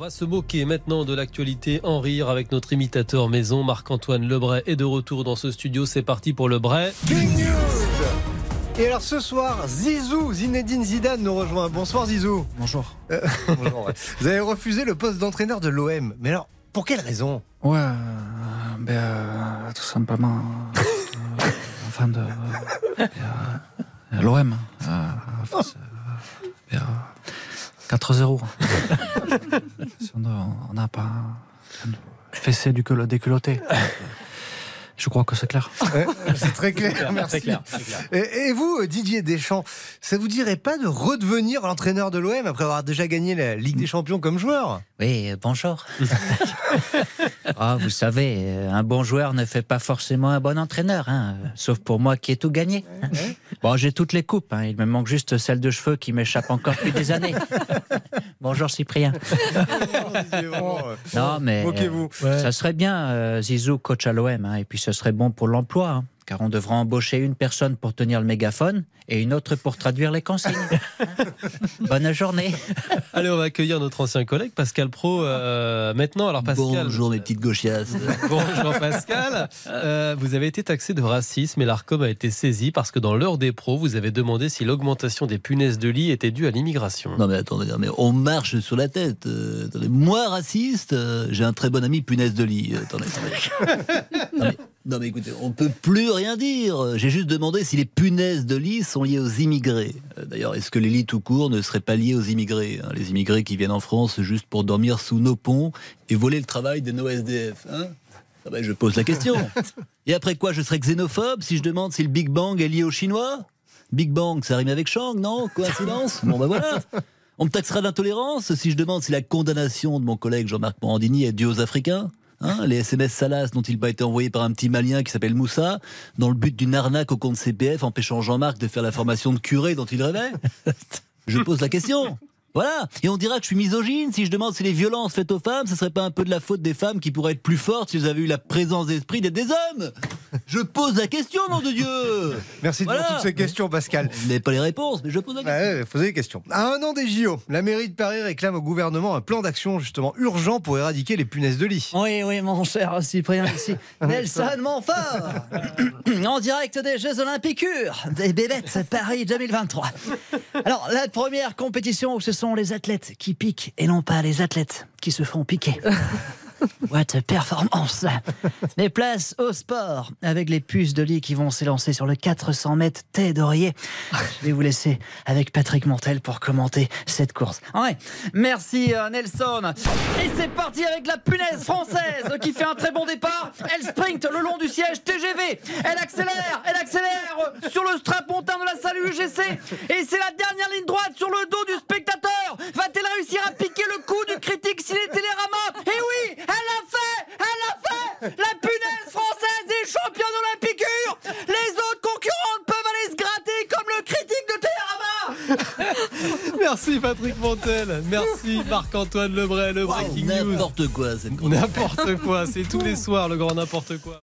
On va se moquer maintenant de l'actualité, en rire avec notre imitateur maison Marc-Antoine Lebray est de retour dans ce studio. C'est parti pour Lebray. Et alors ce soir, Zizou, Zinedine Zidane nous rejoint. Bonsoir Zizou. Bonjour. Euh, bonjour. Vous avez refusé le poste d'entraîneur de l'OM. Mais alors, pour quelle raison? Ouais, euh, ben, euh, tout simplement. enfin de. Ben, L'OM. Hein. 4 euros. on n'a pas fessé du déculotté. Je crois que c'est clair. c'est très clair, merci. Et, vous, Didier Deschamps, ça ne vous dirait pas de redevenir l'entraîneur de l'OM après avoir déjà gagné la Ligue des Champions comme joueur? Oui, bonjour. Ah, vous savez, euh, un bon joueur ne fait pas forcément un bon entraîneur, hein, sauf pour moi qui ai tout gagné. Bon, j'ai toutes les coupes, hein, il me manque juste celle de cheveux qui m'échappe encore depuis des années. Bonjour Cyprien. Non, mais euh, ça serait bien, euh, Zizou, coach à l'OM, hein, et puis ce serait bon pour l'emploi, hein, car on devrait embaucher une personne pour tenir le mégaphone et une autre pour traduire les consignes. Bonne journée. Allez, on va accueillir notre ancien collègue Pascal Pro euh, maintenant. Alors Pascal, Bonjour mes petites gauchiasses. Bonjour Pascal. Euh, vous avez été taxé de racisme et l'ARCOM a été saisi parce que dans l'heure des pros, vous avez demandé si l'augmentation des punaises de lit était due à l'immigration. Non mais attendez, mais on marche sur la tête. Euh, attendez, moi raciste, euh, j'ai un très bon ami punaise de lit. Euh, attendez, attendez. Non, mais, non, mais écoutez, on peut plus rien dire. J'ai juste demandé si les punaises de lit sont liées aux immigrés. Euh, D'ailleurs, est-ce que les lits tout court ne seraient pas liés aux immigrés hein, Les immigrés qui viennent en France juste pour dormir sous nos ponts et voler le travail de nos SDF. hein? Ah ben, je pose la question. Et après quoi, je serais xénophobe si je demande si le Big Bang est lié aux Chinois? Big Bang, ça rime avec Shang, non? Coïncidence? Bon ben voilà On me taxera d'intolérance si je demande si la condamnation de mon collègue Jean-Marc Morandini est due aux Africains? Hein, les SMS Salas dont il a été envoyé par un petit Malien qui s'appelle Moussa, dans le but d'une arnaque au compte CPF empêchant Jean-Marc de faire la formation de curé dont il rêvait Je pose la question. Voilà. Et on dira que je suis misogyne si je demande si les violences faites aux femmes, ce serait pas un peu de la faute des femmes qui pourraient être plus fortes si elles avaient eu la présence d'esprit d'être des hommes? Je pose la question, nom de Dieu Merci de toutes ces questions, Pascal. Vous n'avez pas les réponses, mais je pose la question. Ouais, posez des questions. À un an des JO, la mairie de Paris réclame au gouvernement un plan d'action justement urgent pour éradiquer les punaises de lit. Oui, oui, mon cher Cyprien ici. Nelson Montfort En direct des Jeux Olympiques des bébêtes Paris 2023. Alors, la première compétition où ce sont les athlètes qui piquent et non pas les athlètes qui se font piquer. What a performance Les places au sport avec les puces de lit qui vont s'élancer sur le 400 mètres tête d'oreiller. Je vais vous laisser avec Patrick Montel pour commenter cette course. Ouais. Merci euh, Nelson. Et c'est parti avec la punaise française qui fait un très bon départ. Elle sprint le long du siège TGV. Elle accélère, elle accélère euh, sur le strapontin de la salle UGC. Et c'est la dernière ligne droite sur le dos du spectateur. Va-t-elle réussir à piquer le coup du critique ciné Télérama Et oui, elle l'a fait Elle l'a fait La punaise française est championne olympique Les autres concurrentes peuvent aller se gratter comme le critique de Télérama Merci Patrick Montel. Merci Marc-Antoine Lebray, le Breaking News. N'importe quoi, N'importe quoi, c'est tous les soirs le grand n'importe quoi.